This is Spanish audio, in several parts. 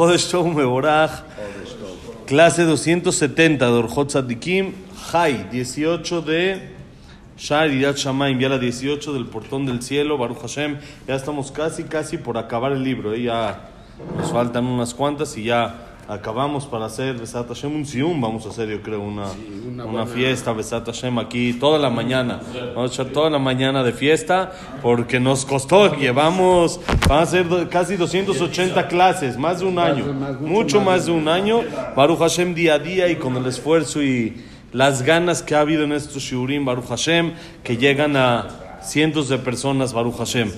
Jodesh Tov Meborach, clase 270 de Orjot Tzadikim, Jai, 18 de Shar Irat Shamayim, ya la 18 del portón del cielo, Baruch Hashem. Ya estamos casi, casi por acabar el libro. ¿eh? Ya nos faltan unas cuantas y ya acabamos para hacer Besat Hashem un sium. Vamos a hacer, yo creo, una, una, fiesta Besat Hashem aquí toda la mañana. Vamos a echar toda la mañana de fiesta porque nos costó. Llevamos, van a ser casi 280 clases, más de un año. mucho más de un año. Baruch Hashem día a día y con el esfuerzo y las ganas que ha habido en estos shiurim, Baruch Hashem, que llegan a cientos de personas, Baruch Hashem.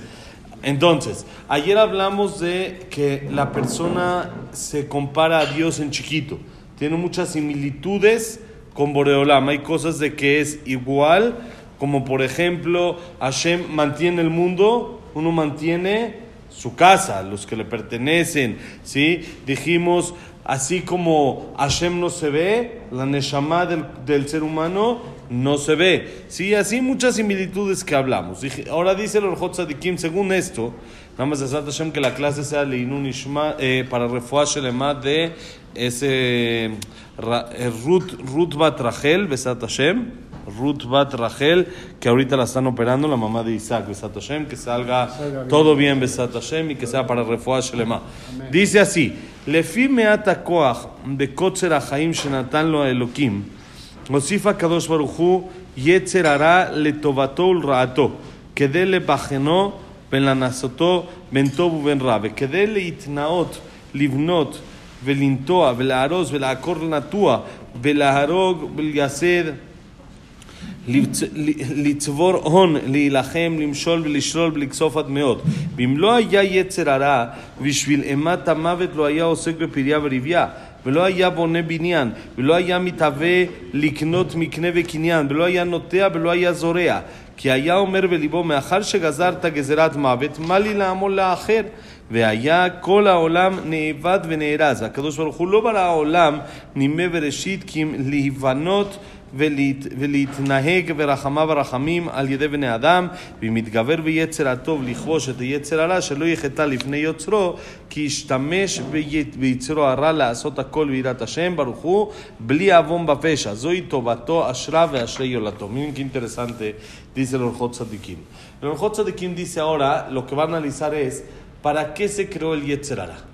Entonces, ayer hablamos de que la persona se compara a Dios en chiquito. Tiene muchas similitudes con Boreolam. Hay cosas de que es igual, como por ejemplo, Hashem mantiene el mundo, uno mantiene su casa, los que le pertenecen, ¿sí? Dijimos, así como Hashem no se ve, la Neshama del, del ser humano no se ve, ¿sí? Así muchas similitudes que hablamos. Ahora dice el Orjot Tzadikim, según esto, nada más de Hashem que la clase sea Leinun Ishma, eh, para Refuah Shelema de ese eh, Ruth, Ruth Bat Rachel, Besat Hashem, Ruth Bat Rachel, que ahorita la están operando, la mamá de Isaac, Besat Hashem, que salga todo bien, Besat Hashem, y que sea para Refuah Shelema. Dice así, לפי מעט הכוח בקוצר החיים שנתן לו האלוקים, הוסיף הקדוש ברוך הוא יצר הרע לטובתו ולרעתו, כדי לבחנו ולנסותו בין טוב ובין רע, וכדי להתנאות, לבנות ולנטוע ולהרוס ולעקור לנטוע ולהרוג ולייסד לצבור הון, להילחם, למשול ולשלול ולכסוף עד מאוד. ואם לא היה יצר הרע, בשביל אימת המוות לא היה עוסק בפריה ורבייה, ולא היה בונה בניין, ולא היה מתהווה לקנות מקנה וקניין, ולא היה נוטע ולא היה זורע. כי היה אומר בליבו, מאחר שגזרת גזירת מוות, מה לי לעמול לאחר? והיה כל העולם נאבד ונארז. הקדוש ברוך הוא לא ברא העולם נימי וראשית כי אם להיבנות ולהת, ולהתנהג ברחמיו הרחמים על ידי בני אדם, ואם יתגבר ביצר הטוב לכבוש את היצר הרע, שלא יחטא לפני יוצרו, כי ישתמש בי- ביצרו הרע לעשות הכל ביראת השם, ברוך הוא, בלי עוון בפשע. זוהי טובתו, אשרה ואשרי יולדתו. Miren qué interesante, dice el Orjot Tzadikim. El Orjot Tzadikim dice ahora, lo que va a analizar es, ¿para qué se creó el Yetzer Hara?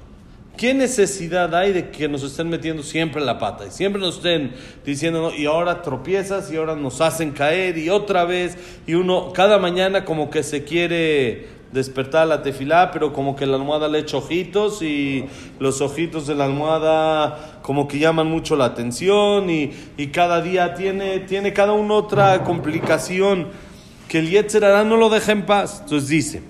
¿Qué necesidad hay de que nos estén metiendo siempre la pata? Y siempre nos estén diciendo, "No, y ahora tropiezas, y ahora nos hacen caer, y otra vez, y uno cada mañana como que se quiere despertar la tefilá, pero como que la almohada le echa ojitos, y los ojitos de la almohada como que llaman mucho la atención, y, y cada día tiene, tiene cada uno otra complicación que el Yetzer no lo deja en paz. Entonces dice,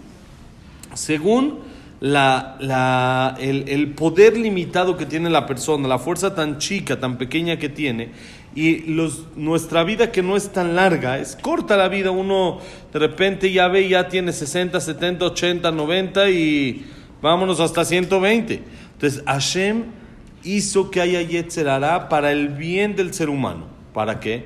según la, la- el, el poder limitado que tiene la persona, la fuerza tan chica, tan pequeña que tiene, y los, nuestra vida que no es tan larga, es corta la vida, uno de repente ya ve, ya tiene 60, 70, 80, 90 y vámonos hasta 120. Entonces Hashem hizo que haya Yetzer Hará para el bien del ser humano. ¿Para qué?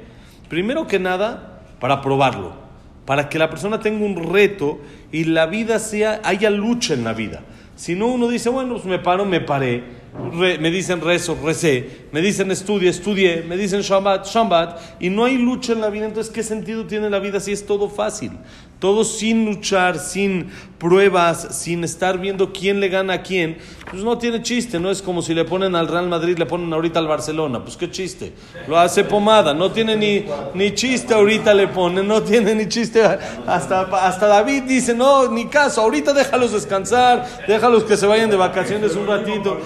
Primero que nada, para probarlo para que la persona tenga un reto y la vida sea, haya lucha en la vida. Si no, uno dice, bueno, pues me paro, me paré, Re- me dicen rezo, recé, me dicen estudia, estudié, me dicen Shabbat, Shabbat, y no hay lucha en la vida, entonces ¿qué sentido tiene la vida si es todo fácil? Todo sin luchar, sin pruebas, sin estar viendo quién le gana a quién, pues no tiene chiste, no es como si le ponen al Real Madrid, le ponen ahorita al Barcelona, pues qué chiste, lo hace pomada, no tiene ni, ni chiste ahorita le ponen, no tiene ni chiste, hasta, hasta David dice, no, ni caso, ahorita déjalos descansar, déjalos que se vayan de vacaciones un ratito,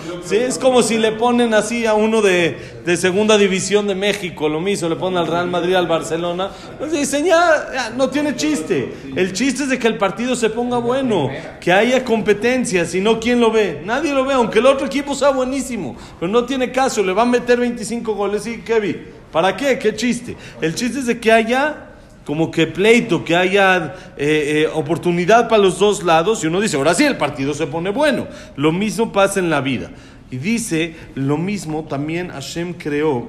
es como si le ponen así a uno de, de segunda división de México, lo mismo, le ponen al Real Madrid, al Barcelona, pues ya, no tiene chiste, el chiste es de que el partido se ponga bueno, que haya competencia, si no, ¿quién lo ve? Nadie lo ve, aunque el otro equipo sea buenísimo, pero no tiene caso, le van a meter 25 goles y ¿qué vi? ¿Para qué? ¿Qué chiste? El chiste es de que haya como que pleito, que haya eh, eh, oportunidad para los dos lados, y uno dice, ahora sí el partido se pone bueno. Lo mismo pasa en la vida. Y dice, lo mismo también Hashem creó,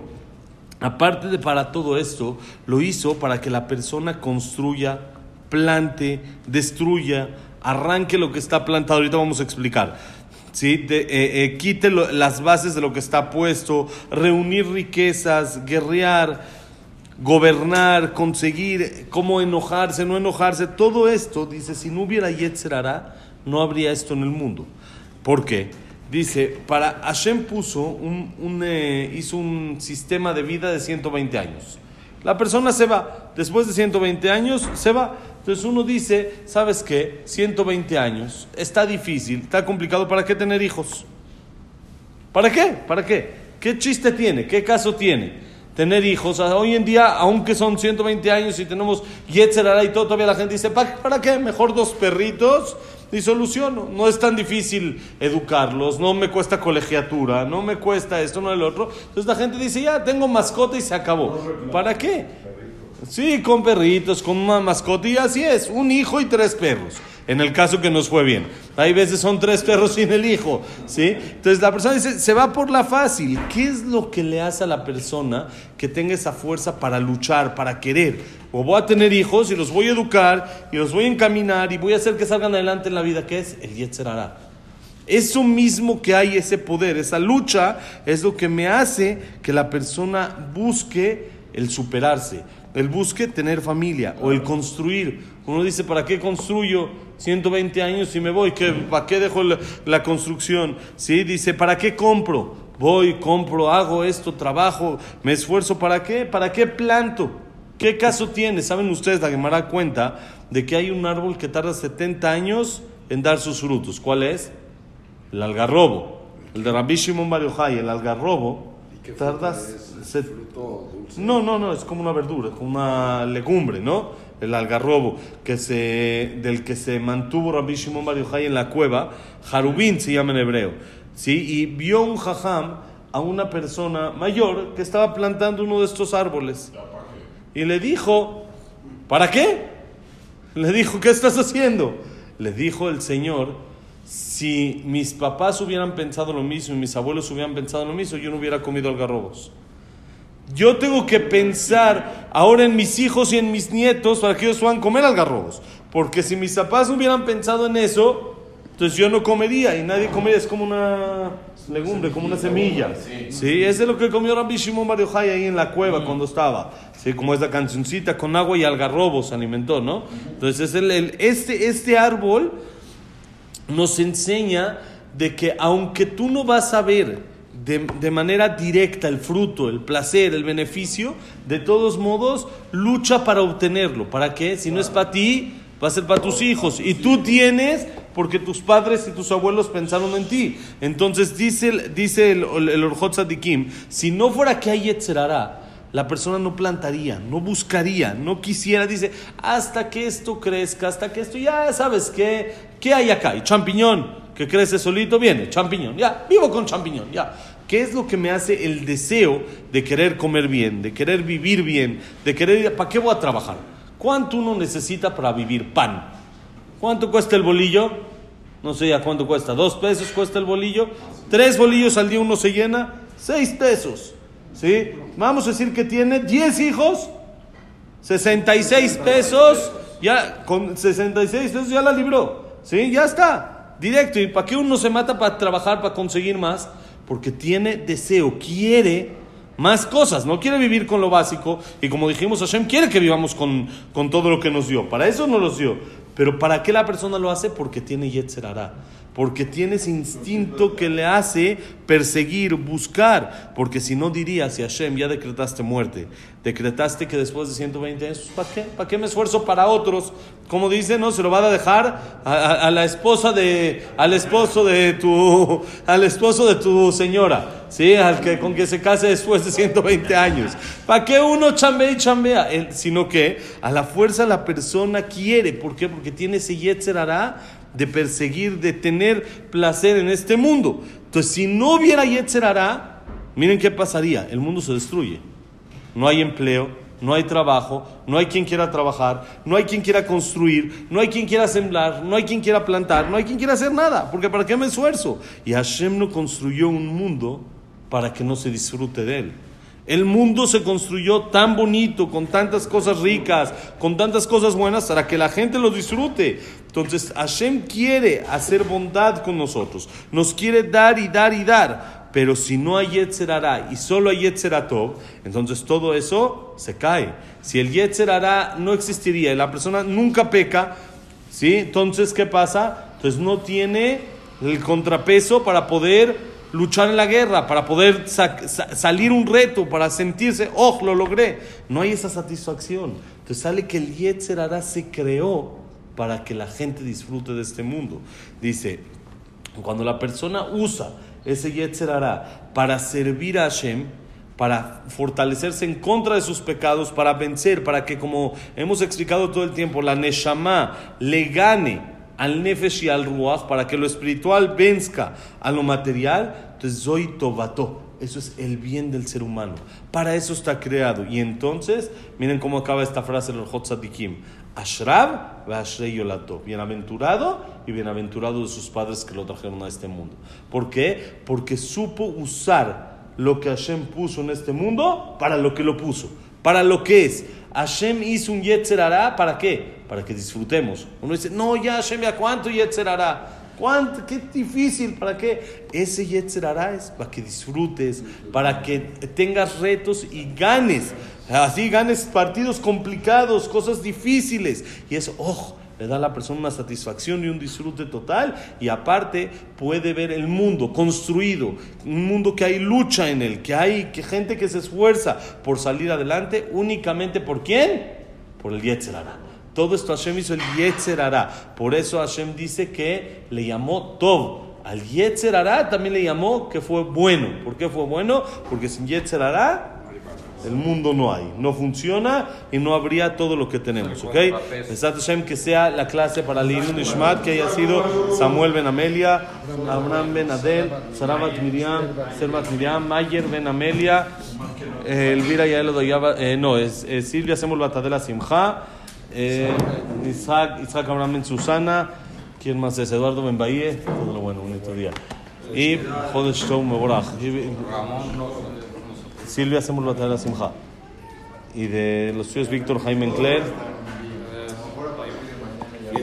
aparte de para todo esto, lo hizo para que la persona construya, plante, destruya, arranque lo que está plantado. Ahorita vamos a explicar. ¿sí? De, eh, eh, quite las bases de lo que está puesto, reunir riquezas, guerrear, gobernar, conseguir, cómo enojarse, no enojarse, todo esto, dice, si no hubiera Yetzer Hará, no habría esto en el mundo. ¿Por qué? Dice, para Hashem puso un, eh, hizo un sistema de vida de 120 años. La persona se va, después de 120 años se va. Entonces uno dice, ¿sabes qué? 120 años, está difícil, está complicado, ¿para qué tener hijos? ¿Para qué? ¿Para qué? ¿Qué chiste tiene? ¿Qué caso tiene? Tener hijos. Hoy en día, aunque son 120 años y tenemos Yetzer y todo, todavía la gente dice, ¿para, para qué? Mejor dos perritos y soluciono. No es tan difícil educarlos, no me cuesta colegiatura, no me cuesta esto, no el otro. Entonces la gente dice, ya, tengo mascota y se acabó. ¿Para qué? Sí, con perritos, con una mascota y así es, un hijo y tres perros. En el caso que nos fue bien. Hay veces son tres perros sin el hijo, ¿sí? Entonces la persona dice, se va por la fácil. ¿Qué es lo que le hace a la persona que tenga esa fuerza para luchar, para querer? O voy a tener hijos y los voy a educar y los voy a encaminar y voy a hacer que salgan adelante en la vida. ¿Qué es? El Yetzer Hará. Eso mismo que hay, ese poder, esa lucha, es lo que me hace que la persona busque el superarse, el busque tener familia o el construir. Uno dice, ¿para qué construyo 120 años y me voy? ¿Qué, ¿Para qué dejo la, construcción? ¿Sí? Dice, ¿para qué compro? Voy, compro, hago esto, trabajo, me esfuerzo. ¿Para qué? ¿Para qué planto? ¿Qué caso tiene? ¿Saben ustedes, la Gemara cuenta de que hay un árbol que tarda 70 años en dar sus frutos? ¿Cuál es? El algarrobo. El de Rabbi Shimon Bar el algarrobo, tardas... se- No, no, no, es como una verdura, como una legumbre, ¿no? El algarrobo, que se, del que se mantuvo Rabbi Shimon Bar en la cueva, Jarubín se llama en hebreo, ¿sí? Y vio un jajam a una persona mayor que estaba plantando uno de estos árboles. Y le dijo, ¿para qué? Le dijo, ¿qué estás haciendo? Le dijo el Señor, si mis papás hubieran pensado lo mismo y mis abuelos hubieran pensado lo mismo, yo no hubiera comido algarrobos. Yo tengo que pensar ahora en mis hijos y en mis nietos para que ellos puedan comer algarrobos. Porque si mis papás hubieran pensado en eso, entonces yo no comería y nadie comería. Es como una legumbre, como una semilla. Sí, es de lo que comió Rabbi Shimon Bar Yochai ahí en la cueva cuando estaba. Sí, como es la cancioncita, con agua y algarrobos se alimentó, ¿no? Entonces es el, el- este, este árbol nos enseña de que aunque tú no vas a ver de, de manera directa el fruto, el placer, el beneficio, de todos modos lucha para obtenerlo. ¿Para qué? Si no es para ti, va a ser para tus hijos. Y tú tienes porque tus padres y tus abuelos pensaron en ti. Entonces dice, el- dice el, el Orjot Sadikim, si no fuera que hay la persona no plantaría, no buscaría, no quisiera, dice, hasta que esto crezca, hasta que esto, ya sabes qué, ¿qué hay acá? Y champiñón, que crece solito, viene, champiñón, ya, vivo con champiñón, ya. ¿Qué es lo que me hace el deseo de querer comer bien, de querer vivir bien, de querer, ¿para qué voy a trabajar? ¿Cuánto uno necesita para vivir pan? ¿Cuánto cuesta el bolillo? No sé ya cuánto cuesta. ¿Dos pesos cuesta el bolillo? ¿Tres bolillos al día uno se llena? Seis pesos. ¿Sí? Vamos a decir que tiene 10 hijos, 66 pesos, ya con 66 pesos ya la libró. ¿Sí? Ya está. Directo. ¿Y para qué uno se mata para trabajar, para conseguir más? Porque tiene deseo, quiere más cosas, no quiere vivir con lo básico. Y como dijimos, Hashem quiere que vivamos con, con todo lo que nos dio. Para eso nos los dio. Pero ¿para qué la persona lo hace? Porque tiene Yetzer Hará. Porque tiene ese instinto que le hace perseguir, buscar. Porque si no diría, si Hashem ya decretaste muerte, decretaste que después de 120 años, ¿para qué? ¿Para qué me esfuerzo para otros? Como dice, no, se lo va a dejar a, la esposa de, al esposo de tu, al esposo de tu señora, ¿sí? Al que, con que se case después de 120 años. ¿Para qué uno chambea y chambea? Él- sino que a la fuerza la persona quiere. ¿Por qué? Porque tiene ese Yetzer Hará de perseguir, de tener placer en este mundo. Entonces, si no hubiera Yetzer miren qué pasaría. El mundo se destruye. No hay empleo, no hay trabajo, no hay quien quiera trabajar, no hay quien quiera construir, no hay quien quiera sembrar, no hay quien quiera plantar, no hay quien quiera hacer nada, porque ¿para qué me esfuerzo? Y Hashem no construyó un mundo para que no se disfrute de él. El mundo se construyó tan bonito, con tantas cosas ricas, con tantas cosas buenas, para que la gente lo disfrute. Entonces, Hashem quiere hacer bondad con nosotros. Nos quiere dar y dar y dar. Pero si no hay Yetzer Hará y solo hay Yetzer Atov, entonces todo eso se cae. Si el Yetzer Hará no existiría y la persona nunca peca, ¿sí? Entonces, ¿qué pasa? Entonces no tiene el contrapeso para poder luchar en la guerra, para poder sa- sa- salir un reto, para sentirse, oh, lo logré. No hay esa satisfacción. Entonces sale que el Yetzer Hará se creó para que la gente disfrute de este mundo. Dice, cuando la persona usa ese Yetzer Hará para servir a Hashem, para fortalecerse en contra de sus pecados, para vencer, para que, como hemos explicado todo el tiempo, la Neshama le gane al Nefesh y al Ruach, para que lo espiritual venzca a lo material, entonces Zoy Tobato. Eso es el bien del ser humano. Para eso está creado. Y entonces, miren cómo acaba esta frase en el Hot Sadikim. Ashrab Yolato. Bienaventurado y bienaventurado de sus padres que lo trajeron a este mundo. ¿Por qué? Porque supo usar lo que Hashem puso en este mundo para lo que lo puso. Para lo que es. Hashem hizo un Yetzer Hará, ¿para qué? Para que disfrutemos. Uno dice, no, ya Hashem, ¿ya cuánto Yetzer Hará? ¿Cuánto? Qué difícil, ¿para qué? Ese Yetzer Hará es para que disfrutes, para que tengas retos y ganes. Así ganes partidos complicados, cosas difíciles. Y eso, ojo, le da a la persona una satisfacción y un disfrute total. Y aparte puede ver el mundo construido, un mundo que hay lucha en él, que hay que gente que se esfuerza por salir adelante únicamente por quién? Por el Yetzer Hará. Todo esto Hashem hizo el Yetzer Hará. Por eso Hashem dice que le llamó Tov. Al Yetzer Hará también le llamó que fue bueno. ¿Por qué fue bueno? Porque sin Yetzer Hará el mundo no hay. No funciona y no habría todo lo que tenemos. ¿Ok? Que sea la clase para Lirun Ishmat, que haya sido Samuel Ben Amelia, Abraham Ben Adel, Sarabat Miriam, Servat Miriam, Mayer Ben Amelia, Elvira Yael Odoyaba, eh, no, es, Silvia Semul Batadela Simcha, eh, Isaac, Isaac Abraham Ben Susana, ¿quién más es? Eduardo Ben Bahía, todo lo bueno, bonito día. Y Jodesh Tov Mevorach. Silvia hacemos la la Simja. Y de los suyos Víctor Jaime Encler,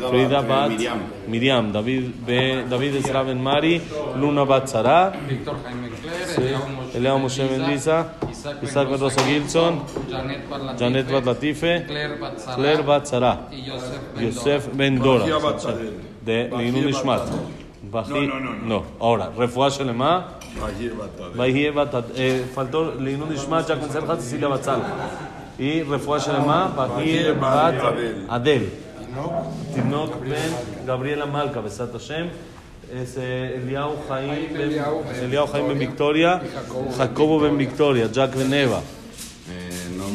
Frida Bat, Miriam. Miriam, David, B, David Ezra Ben Mari, Luna Bat Sara, Víctor Jaime Cler, Sí. Eliao Moshe Mendiza, Isaac Ben Rosa Gilson, Janet Bat Latife, Claire Bat Sara, y Yosef Ben Dora, de Linun Ishmat. No, no, no, no. Ahora, refuá shelema. Vayie batad. Eh, faltó leinun ishma ya con serja Cecilia Batzal. Y refuá shelema, vayie bat Adel. Tinok ben Gabriela Malca, besat Hashem. es eh, Eliau Jaim, Eliau Jaim ben Victoria, Jacobo ben Victoria, Jack ben Eva. Eh,